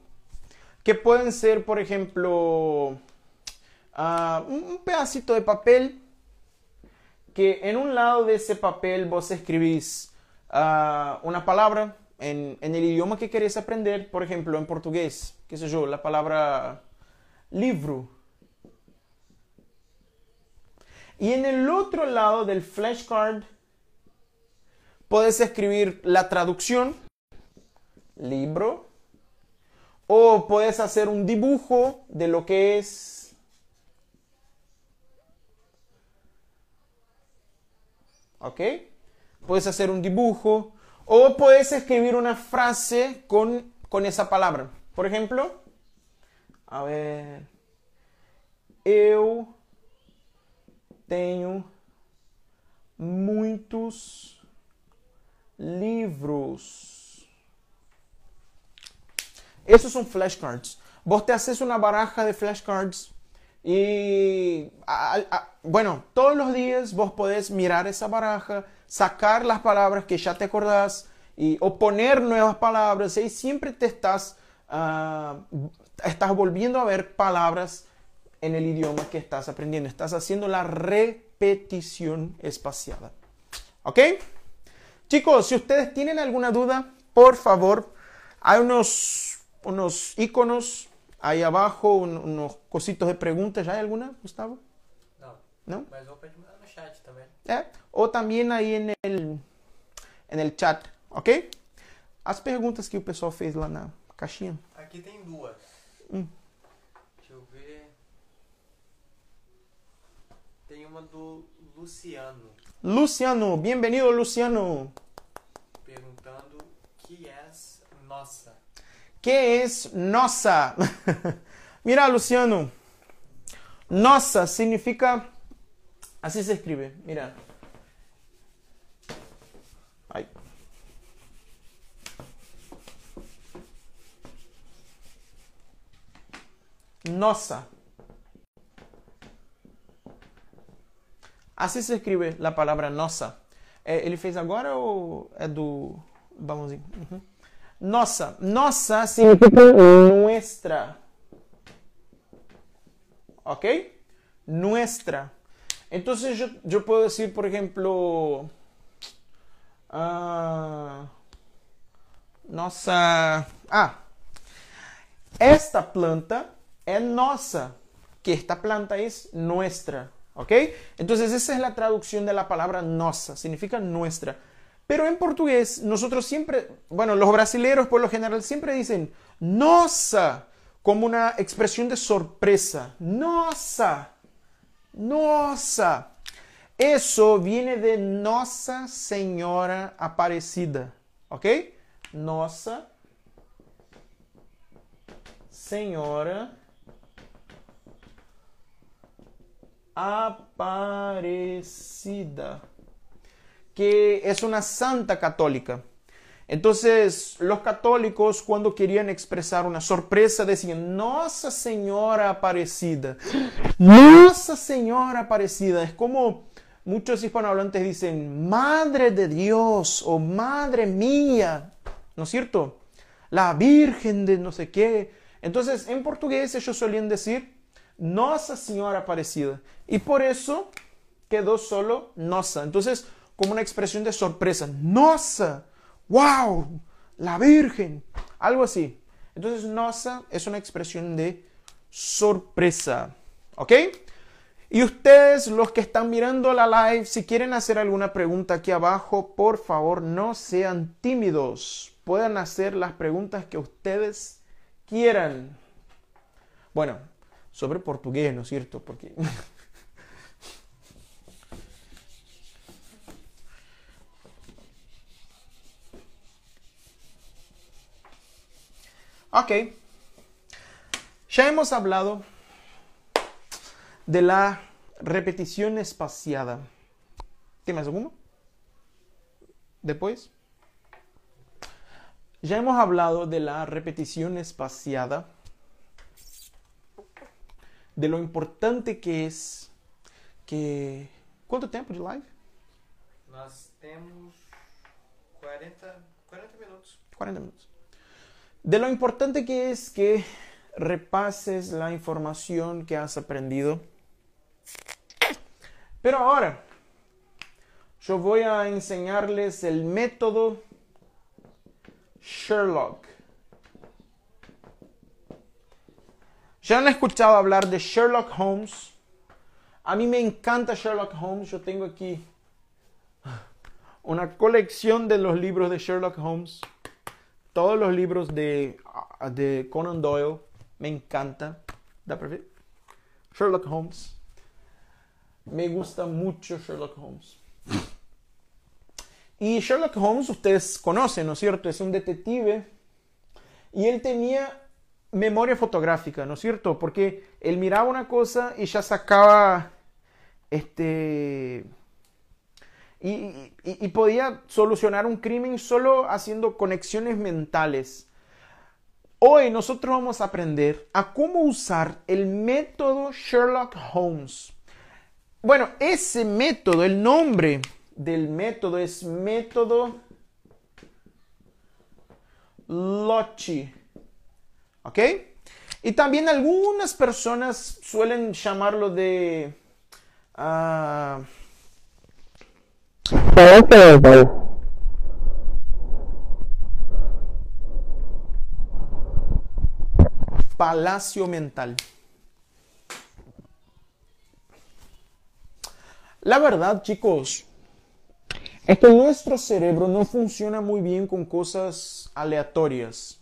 que pueden ser, por ejemplo, ah, un pedacito de papel que en un lado de ese papel vos escribís ah, una palabra en, en, el idioma que querés aprender, por ejemplo, en portugués, qué sé yo, la palabra libro. Y en el otro lado del flashcard puedes escribir la traducción, libro, o puedes hacer un dibujo de lo que es ¿Ok? Puedes hacer un dibujo o puedes escribir una frase con, con esa palabra. Por ejemplo, a ver, eu tenho muitos livros. Esos son flashcards. Te haces una baraja de flashcards y, bueno, todos los días vos podés mirar esa baraja, sacar las palabras que ya te acordás y, o poner nuevas palabras y siempre te estás, ah, estás volviendo a ver palabras en el idioma que estás aprendiendo. Estás haciendo la repetición espaciada. ¿Ok? Chicos, si ustedes tienen alguna duda, por favor, hay unos, unos iconos ahí abajo, unos cositos de preguntas. ¿Ya hay alguna, Gustavo? No. ¿No? Mas vou mandar no chat también. É, ou também aí en el, en el chat, ok? As perguntas que o pessoal fez lá na caixinha. Aqui tem duas. Hum. Uma do Luciano. Luciano, bienvenido Luciano. Perguntando que es nossa. ¿Qué es nossa? Mira, Luciano. Nossa significa. Así se escribe. Mira. Ay. Nossa. Assim se escreve a palavra nossa. É, ele fez agora ou é do balãozinho? Uhum. Nossa. Nossa significa nuestra. Ok? Nuestra. Entonces yo, yo puedo decir, por ejemplo, uh, nossa. Ah, esta planta é nossa. Que esta planta es nuestra. ¿Ok? Entonces esa es la traducción de la palabra nossa, significa nuestra. Pero en portugués nosotros siempre, bueno, los brasileños por lo general siempre dicen nossa, como una expresión de sorpresa. Nossa, nossa. Eso viene de Nossa Senhora Aparecida, ¿ok? Nossa Senhora Aparecida, que es una santa católica. Entonces, los católicos cuando querían expresar una sorpresa decían, Nossa Señora Aparecida. Nossa Señora Aparecida. Es como muchos hispanohablantes dicen, Madre de Dios o Madre mía. ¿No es cierto? La Virgen de no sé qué. Entonces, en portugués ellos solían decir, Nossa Señora Aparecida. Y por eso quedó solo Nossa. Entonces, como una expresión de sorpresa. Nossa. ¡Wow! La Virgen. Algo así. Entonces, nosa es una expresión de sorpresa. ¿Ok? Y ustedes, los que están mirando la live, si quieren hacer alguna pregunta aquí abajo, por favor, no sean tímidos. Puedan hacer las preguntas que ustedes quieran. Bueno, sobre portugués, ¿no es cierto? Porque Ok. Ya hemos hablado de la repetición espaciada. ¿Qué más alguno? Después. Ya hemos hablado de la repetición espaciada, de lo importante que es que... ¿Cuánto tiempo de live? Nós temos 40, 40 minutos. 40 minutos. De lo importante que es que repases la información que has aprendido. Pero ahora, yo voy a enseñarles el método Sherlock. ¿Ya han escuchado hablar de Sherlock Holmes? A mí me encanta Sherlock Holmes. Yo tengo aquí una colección de los libros de Sherlock Holmes todos los libros de, de Conan Doyle me encantan. ¿Da Sherlock Holmes. Me gusta mucho Sherlock Holmes. Y Sherlock Holmes ustedes conocen, ¿no es cierto? Es un detective. Y él tenía memoria fotográfica, ¿no es cierto? Porque él miraba una cosa y ya sacaba este y, podía solucionar un crimen solo haciendo conexiones mentales. Hoy nosotros vamos a aprender a cómo usar el método Sherlock Holmes. Bueno, ese método, el nombre del método es método Lochi. ¿Ok? Y también algunas personas suelen llamarlo de... Ah, Palacio mental. La verdad, chicos, es que nuestro cerebro no funciona muy bien con cosas aleatorias.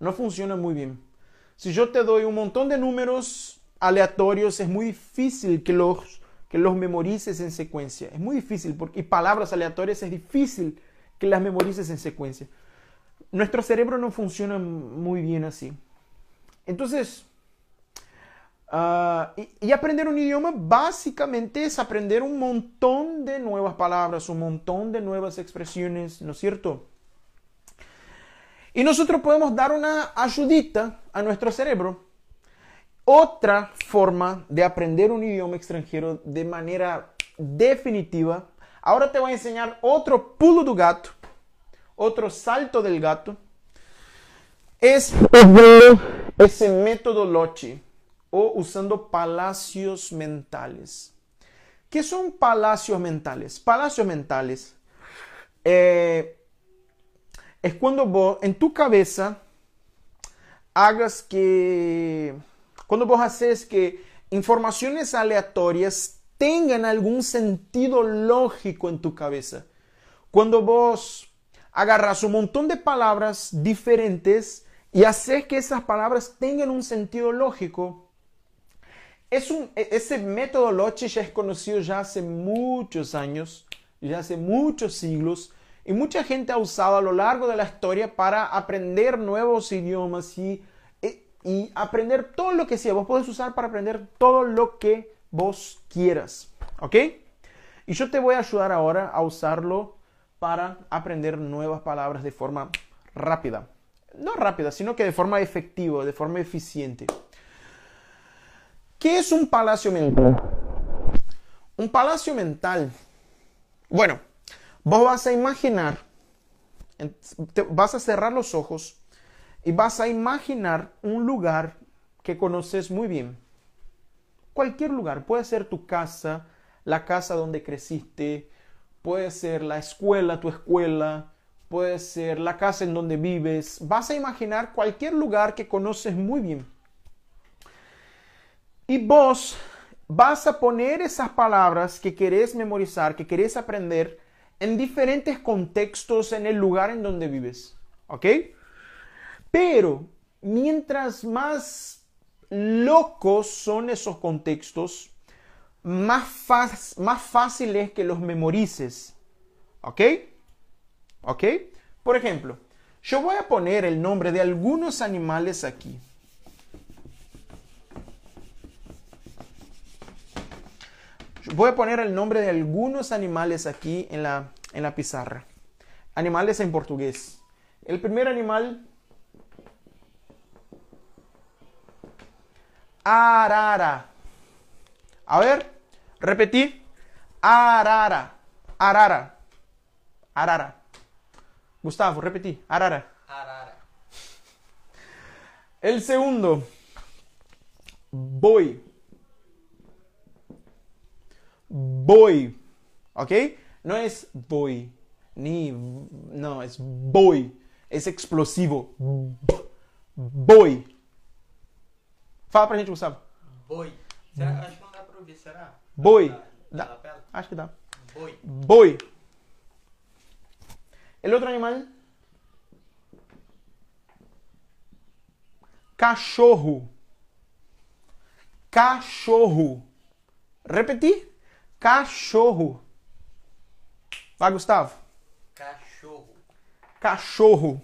No funciona muy bien. Si yo te doy un montón de números aleatorios, es muy difícil que los que los memorices en secuencia. Es muy difícil, porque, palabras aleatorias es difícil que las memorices en secuencia. Nuestro cerebro no funciona muy bien así. Entonces, ah, y, aprender un idioma básicamente es aprender un montón de nuevas palabras, un montón de nuevas expresiones, ¿no es cierto? Y nosotros podemos dar una ayudita a nuestro cerebro otra forma de aprender un idioma extranjero de manera definitiva. Ahora te voy a enseñar otro pulo do gato, otro salto del gato. Es ese método Lochi o usando palacios mentales. ¿Qué son palacios mentales? Palacios mentales eh, es cuando vos en tu cabeza hagas que cuando vos haces que informaciones aleatorias tengan algún sentido lógico en tu cabeza. Cuando vos agarras un montón de palabras diferentes y haces que esas palabras tengan un sentido lógico, es un, e, ese método Loche ya es conocido ya hace muchos años, ya hace muchos siglos, y mucha gente ha usado a lo largo de la historia para aprender nuevos idiomas y, e, y aprender todo lo que sea. Vos podés usar para aprender todo lo que vos quieras. ¿Ok? Y yo te voy a ayudar ahora a usarlo para aprender nuevas palabras de forma rápida. No rápida, sino que de forma efectiva, de forma eficiente. ¿Qué es un palacio mental? Un palacio mental. Bueno, vos vas a imaginar, vas a cerrar los ojos y vas a imaginar un lugar que conoces muy bien. Cualquier lugar, puede ser tu casa, la casa donde creciste, puede ser la escuela, tu escuela, puede ser la casa en donde vives. Vas a imaginar cualquier lugar que conoces muy bien. Y vos vas a poner esas palabras que querés memorizar, que querés aprender, en diferentes contextos en el lugar en donde vives. ¿Ok? Pero mientras más locos son esos contextos, más, más fácil es que los memorices. ¿Ok? ¿Ok? Por ejemplo, yo voy a poner el nombre de algunos animales aquí. Voy a poner el nombre de algunos animales aquí en la, en la pizarra. Animales en portugués. El primer animal, arara. A ver, repetí. Arara. Arara. Arara. Gustavo, repetí. Arara. Arara. El segundo, boi. Boi. ¿Ok? No es boy. Ni. No, es boy. Es explosivo. Boi. Fala pra gente, Gustavo. Boi. Será? Acho que não dá pra ouvir, será? Boi. Dá. lapela? Acho que dá. Boi. Boi. El otro animal. Cachorro. Cachorro. Repeti. Cachorro. Vai, Gustavo. Cachorro. Cachorro.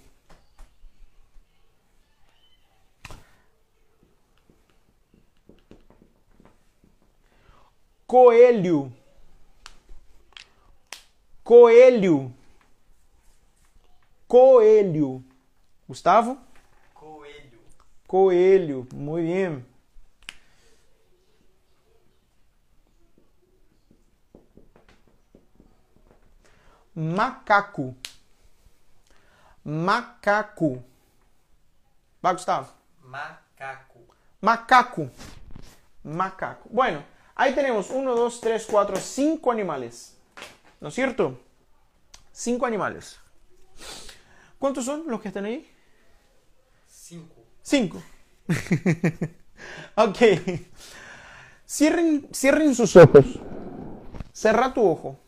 Coelho. Coelho. Coelho. Gustavo? Coelho. Coelho. Muy bien. Macaco. Macaco. Vai, Gustavo. Macaco. Macaco. Macaco. Bueno, ahí tenemos 1, 2, 3, 4, 5 animales. ¿No es cierto? 5 animales. ¿Cuántos son los que están ahí? Cinco. 5. ok. Cierren, cierren sus ojos. Cerra tu ojo.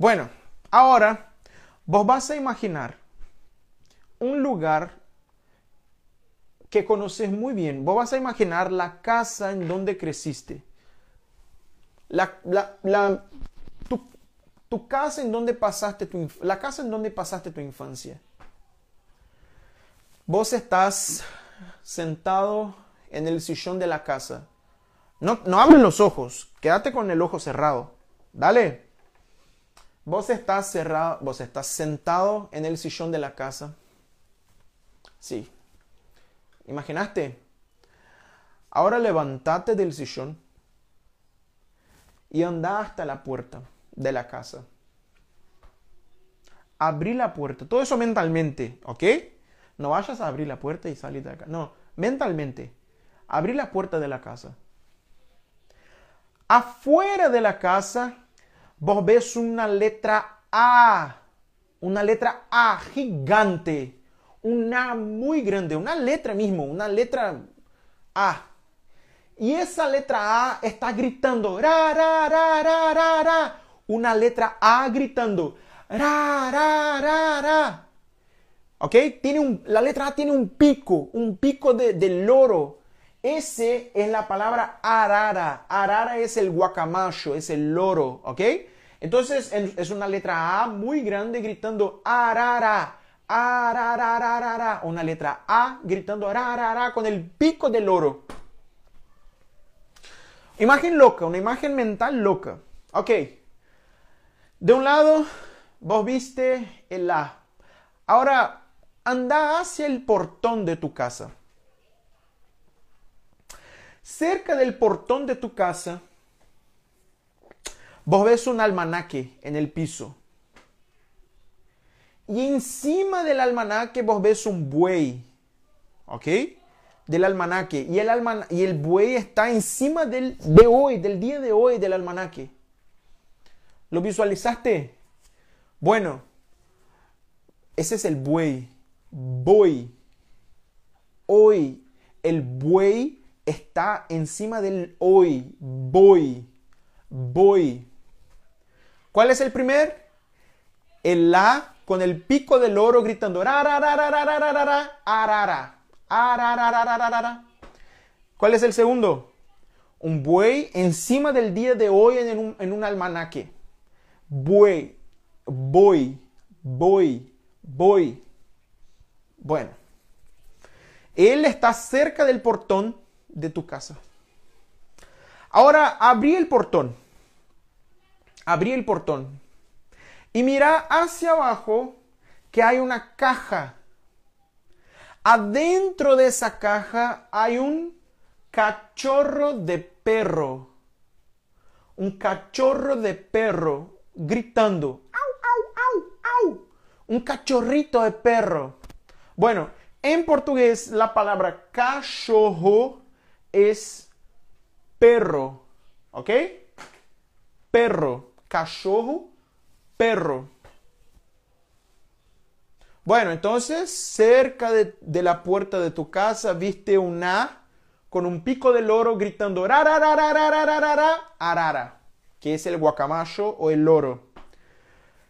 Bueno, ahora vos vas a imaginar un lugar que conoces muy bien. Vos vas a imaginar la casa en donde creciste. La, la- la- tu, tu casa en donde pasaste tu la casa en donde pasaste tu infancia. Vos estás sentado en el sillón de la casa. No, no abres los ojos, quédate con el ojo cerrado. Dale. Vos estás cerrado, vos estás sentado en el sillón de la casa. Sí. ¿Imaginaste? Ahora levántate del sillón y anda hasta la puerta de la casa. Abrí la puerta. Todo eso mentalmente, ¿ok? No vayas a abrir la puerta y salir de acá. No, mentalmente. Abrí la puerta de la casa. Afuera de la casa, vos ves una letra A. Una letra A gigante. Una muy grande. Una letra mismo. Una letra A. Y esa letra A está gritando. Ra, ra, ra. Una letra A gritando. Ra, ra. ¿Ok? Tiene un, la letra A tiene un pico, un pico de, de loro. Ese es la palabra arara. Arara es el guacamayo, es el loro. ¿Ok? Entonces es una letra A muy grande gritando arara. Ararararara. Una letra A gritando ararara con el pico del loro. Imagen loca, una imagen mental loca. Ok. De un lado, vos viste el A. Ahora, anda hacia el portón de tu casa. Cerca del portón de tu casa, vos ves un almanaque en el piso. Y encima del almanaque vos ves un buey. ¿Ok? Del almanaque. Y el, y el buey está encima del, de hoy, del día de hoy del almanaque. ¿Lo visualizaste? Bueno, ese es el buey. Voy. Hoy. El buey está encima del hoy. Voy. Voy. ¿Cuál es el primer? El la con el pico del oro gritando. ¿Cuál es el segundo? Un buey encima del día de hoy en un, en un almanaque. Buey, voy, voy, voy. Bueno, él está cerca del portón de tu casa. Ahora abrí el portón. Abrí el portón. Y mira hacia abajo que hay una caja. Adentro de esa caja hay un cachorro de perro. Un cachorro de perro gritando. ¡Au, au, au, au! Un cachorrito de perro. Bueno, en portugués la palabra cachorro es perro. ¿Ok? Perro. Cachorro, perro. Bueno, entonces cerca de, de, la puerta de tu casa viste una con un pico de loro gritando arara que es el guacamayo o el loro.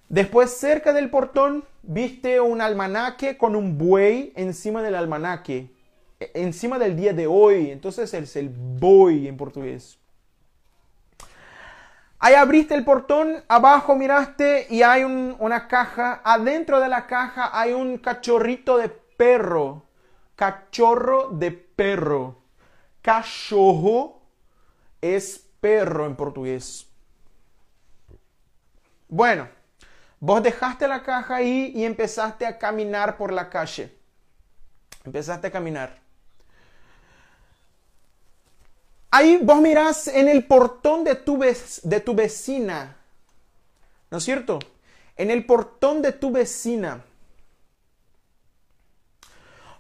Después, cerca del portón, viste un almanaque con un buey encima del almanaque, e, encima del día de hoy. Entonces es el buey en portugués. Ahí abriste el portón, abajo miraste y hay una caja. Adentro de la caja hay un cachorrito de perro. Cachorro de perro. Cachorro es perro en portugués. Bueno, vos dejaste la caja ahí y empezaste a caminar por la calle. Empezaste a caminar. Ahí vos mirás en el portón de tu, de tu vecina. ¿No es cierto? En el portón de tu vecina.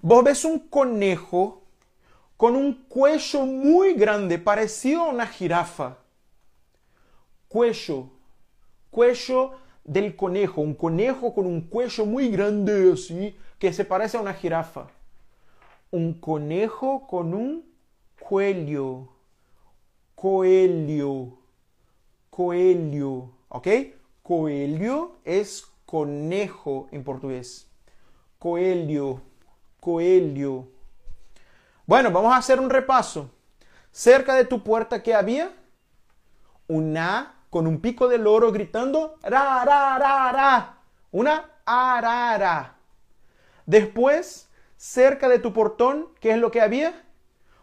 Vos ves un conejo con un cuello muy grande, parecido a una jirafa. Cuello cuello del conejo, un conejo con un cuello muy grande así, que se parece a una jirafa. Un conejo con un cuello, coelho, coelho, ¿ok? Coelho es conejo en portugués. Coelho, coelho. Bueno, vamos a hacer un repaso. Cerca de tu puerta, ¿qué había? Una con un pico de loro gritando ra, ra, ra. Una arara. Después, cerca de tu portón, ¿qué es lo que había?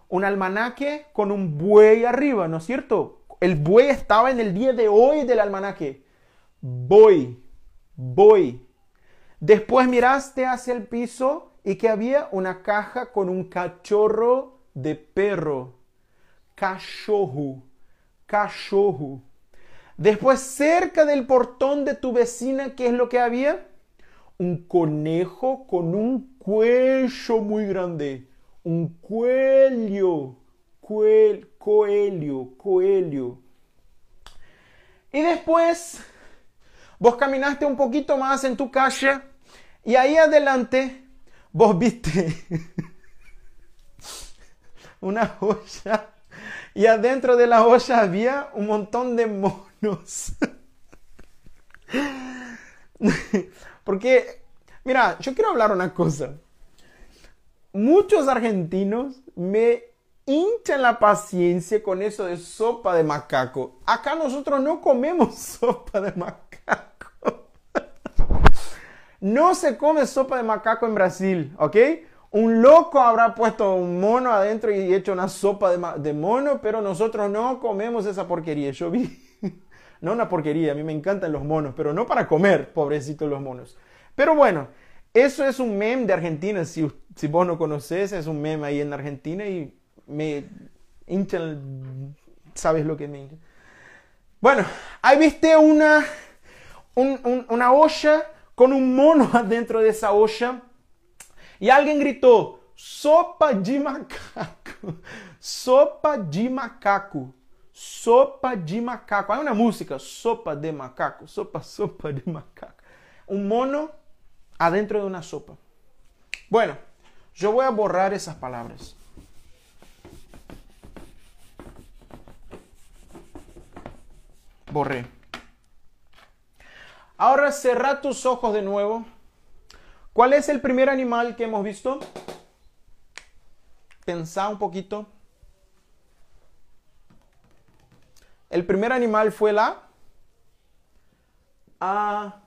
Un almanaque con un buey arriba, ¿no es cierto? El buey estaba en el día de hoy del almanaque. Voy, voy. Después miraste hacia el piso y que había una caja con un cachorro de perro. Cachorro, cachorro. Después, cerca del portón de tu vecina, ¿qué es lo que había? Un conejo con un cuello muy grande. Un cuello. Cuel, coelho, coelho. Y después, vos caminaste un poquito más en tu calle y ahí adelante vos viste una olla y adentro de la olla había un montón de monos. Porque Mira, yo quiero hablar una cosa. Muchos argentinos me hinchan la paciencia con eso de sopa de macaco. Acá nosotros no comemos sopa de macaco. No se come sopa de macaco en Brasil, ¿ok? Un loco habrá puesto un mono adentro y hecho una sopa de, mono, pero nosotros no comemos esa porquería. Yo vi, no una porquería, a mí me encantan los monos, pero no para comer, pobrecitos los monos. Pero bueno, eso es un meme de Argentina, si, vos no conoces, es un meme ahí en Argentina y me hincha el- ¿Sabes lo que me hincha? Bueno, ahí viste una, un- un- una olla con un mono adentro de esa olla y alguien gritó, sopa de macaco, sopa de macaco, sopa de macaco. Hay una música, sopa de macaco, sopa, sopa de macaco. Un mono adentro de una sopa. Bueno, yo voy a borrar esas palabras. Borré. Ahora cerra tus ojos de nuevo. ¿Cuál es el primer animal que hemos visto? Pensá un poquito. El primer animal fue la ara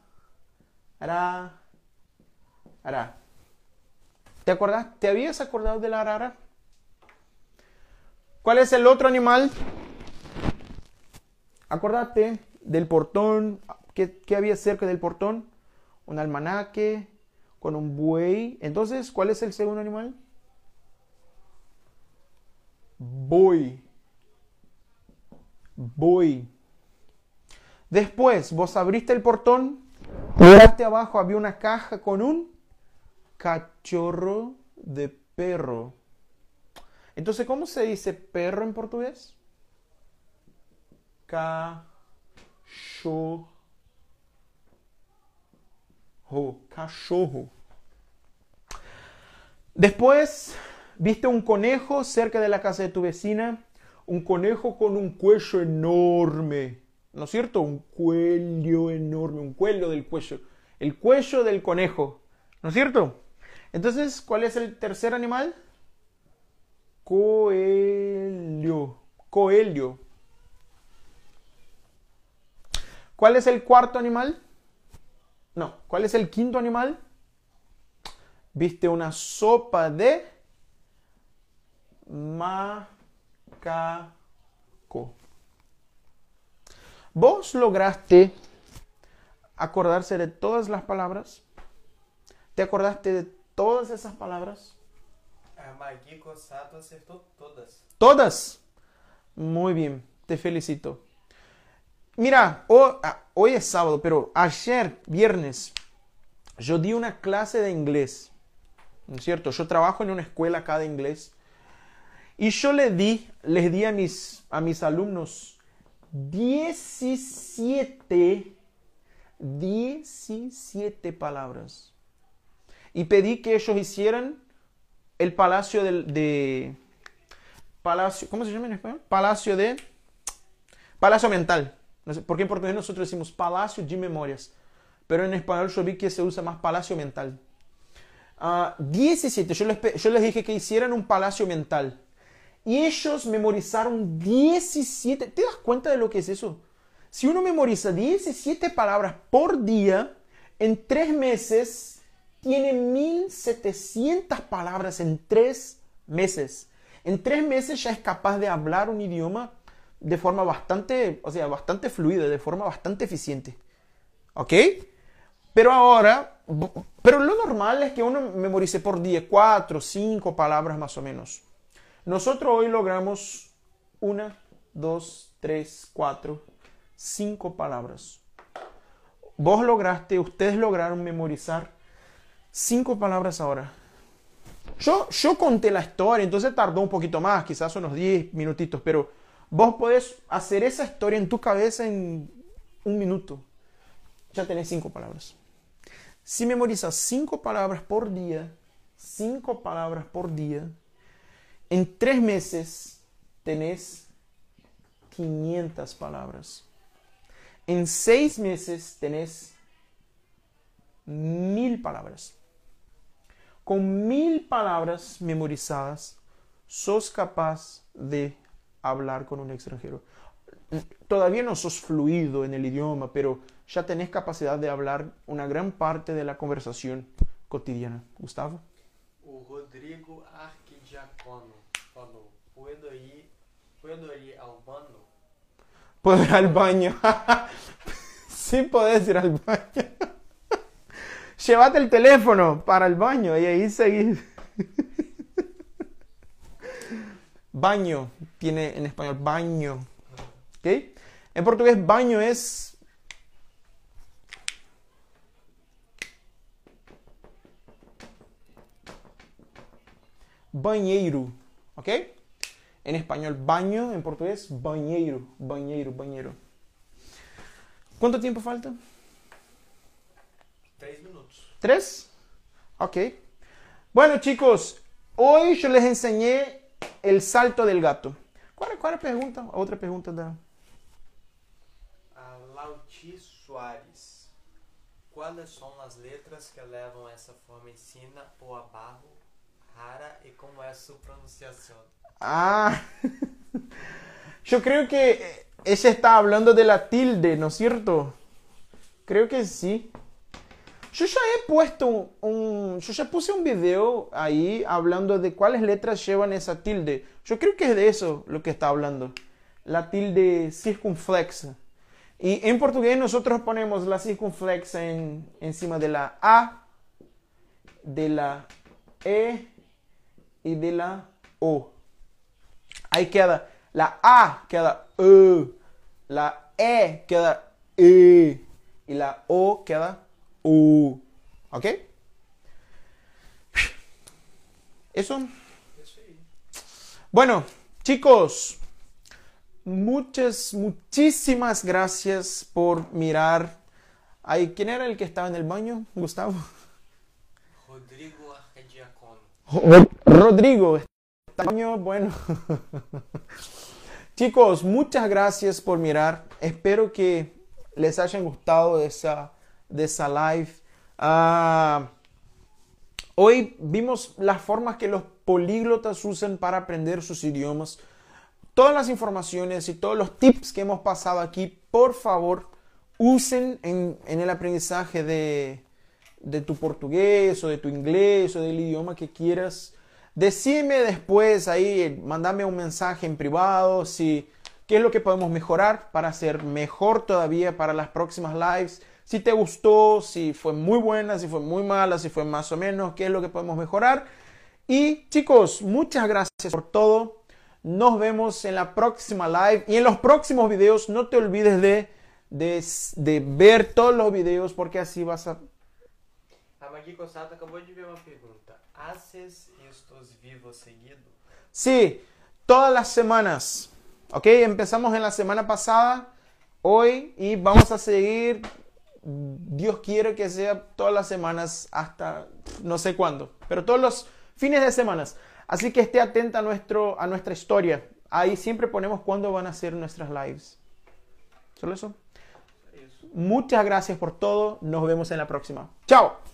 ¿Te acordás? ¿Te habías acordado de la arara? ¿Cuál es el otro animal? Acordate del portón. ¿Qué, qué había cerca del portón? Un almanaque con un buey. Entonces, ¿cuál es el segundo animal? Buey. Buey. Después, vos abriste el portón, miraste abajo, había una caja con un cachorro de perro. Entonces, ¿cómo se dice perro en portugués? Cachorro. Cachorro. Después, viste un conejo cerca de la casa de tu vecina. Un conejo con un cuello enorme. ¿No es cierto? Un cuello enorme. Un cuello del cuello. El cuello del conejo. ¿No es cierto? Entonces, ¿cuál es el tercer animal? Coelho. Coelho. ¿Cuál es el cuarto animal? No. ¿Cuál es el quinto animal? Viste una sopa de macaco. ¿Vos lograste acordarse de todas las palabras? ¿Te acordaste de todas esas palabras? A Cossato acertou todas. Todas. Muy bien, te felicito. Mira, ah, hoy es sábado, pero ayer, viernes, yo di una clase de inglés. ¿No es cierto? Yo trabajo en una escuela acá de inglés. Y yo le di, les di a mis, a mis alumnos 17, 17 palabras. Y pedí que ellos hicieran el palacio del, de... Palacio, ¿cómo se llama en español? Palacio de... Palacio mental. No sé, porque en portugués nosotros decimos palacio de memorias. Pero en español yo vi que se usa más palacio mental. Ah, 17. Yo les, yo les dije que hicieran un palacio mental. Y ellos memorizaron 17. ¿Te das cuenta de lo que es eso? Si uno memoriza 17 palabras por día, en tres meses tiene 1700 palabras en tres meses. En tres meses ya es capaz de hablar un idioma de forma bastante, o sea, bastante fluida, de forma bastante eficiente. ¿Ok? Pero ahora, pero lo normal es que uno memorice por día cuatro, cinco palabras más o menos. Nosotros hoy logramos una, dos, tres, cuatro, cinco palabras. Vos lograste, ustedes lograron memorizar cinco palabras ahora. Yo, yo conté la historia, entonces tardó un poquito más, quizás unos 10 minutitos, pero vos podés hacer esa historia en tu cabeza en un minuto. Ya tenés cinco palabras. Si memorizas cinco palabras por día, cinco palabras por día, en tres meses tenés 500 palabras. En seis meses tenés mil palabras. Con mil palabras memorizadas, sos capaz de hablar con un extranjero. Todavía no sos fluido en el idioma, pero ya tenés capacidad de hablar una gran parte de la conversación cotidiana. Gustavo. O Rodrigo Arquidiacono falou: puedo ir, puedo ir ao banho? Puedo ir al baño. sí, podés ir al baño. Llévate el teléfono para el baño y ahí seguís. baño tiene en español baño. ¿Ok? En portugués, baño es. Banheiro. ¿Ok? En español, baño. En portugués, banheiro. Banheiro, banheiro. ¿Cuánto tiempo falta? Três minutos. ¿Tres? Ok. Bueno, chicos, hoy yo les enseñé el salto del gato. ¿Cuál, cuál es la pregunta? Otra pregunta da. A Lauti Soares. Quais são as letras que levam essa forma em sina ou abarro rara e como é sua pronunciação? Ah, yo creo que ella está hablando de la tilde, ¿no es cierto? Creo que sí. Yo ya he puesto un, yo ya puse un video ahí hablando de cuáles letras llevan esa tilde. Yo creo que es de eso lo que está hablando. La tilde circunflexa. Y en portugués nosotros ponemos la circunflexa en, encima de la A, de la E y de la O. Ahí queda la A queda E, la E queda E y la O queda U. ¿Ok? Eso. Bueno, chicos, muchas, muchísimas gracias por mirar. Ay, ¿Quién era el que estaba en el baño? Gustavo. Rodrigo. Rodrigo. está en el baño, Bueno. Chicos, muchas gracias por mirar. Espero que les hayan gustado esa, de esa live. Ah, hoy vimos las formas que los políglotas usan para aprender sus idiomas. Todas las informaciones y todos los tips que hemos pasado aquí, por favor, usen en, el aprendizaje de, de tu portugués o de tu inglés o del idioma que quieras. Decime después ahí, mandame un mensaje en privado si qué es lo que podemos mejorar para hacer mejor todavía para las próximas lives. Si te gustó, si fue muy buena, si fue muy mala, si fue más o menos, qué es lo que podemos mejorar. Y chicos, muchas gracias por todo. Nos vemos en la próxima live y en los próximos videos. No te olvides de, de, de ver todos los videos porque así vas a A Magui Cossato acabou de ver uma pergunta. Haces estos vivos seguido? Sí, todas las semanas. Ok, empezamos en la semana pasada, hoy y vamos a seguir. Dios quiere que sea todas las semanas hasta no sé cuándo, pero todos los fines de semanas. Así que esté atenta a, nuestro, a nuestra historia. Ahí siempre ponemos cuándo van a ser nuestras lives. ¿Solo eso? Muchas gracias por todo. Nos vemos en la próxima. Chao.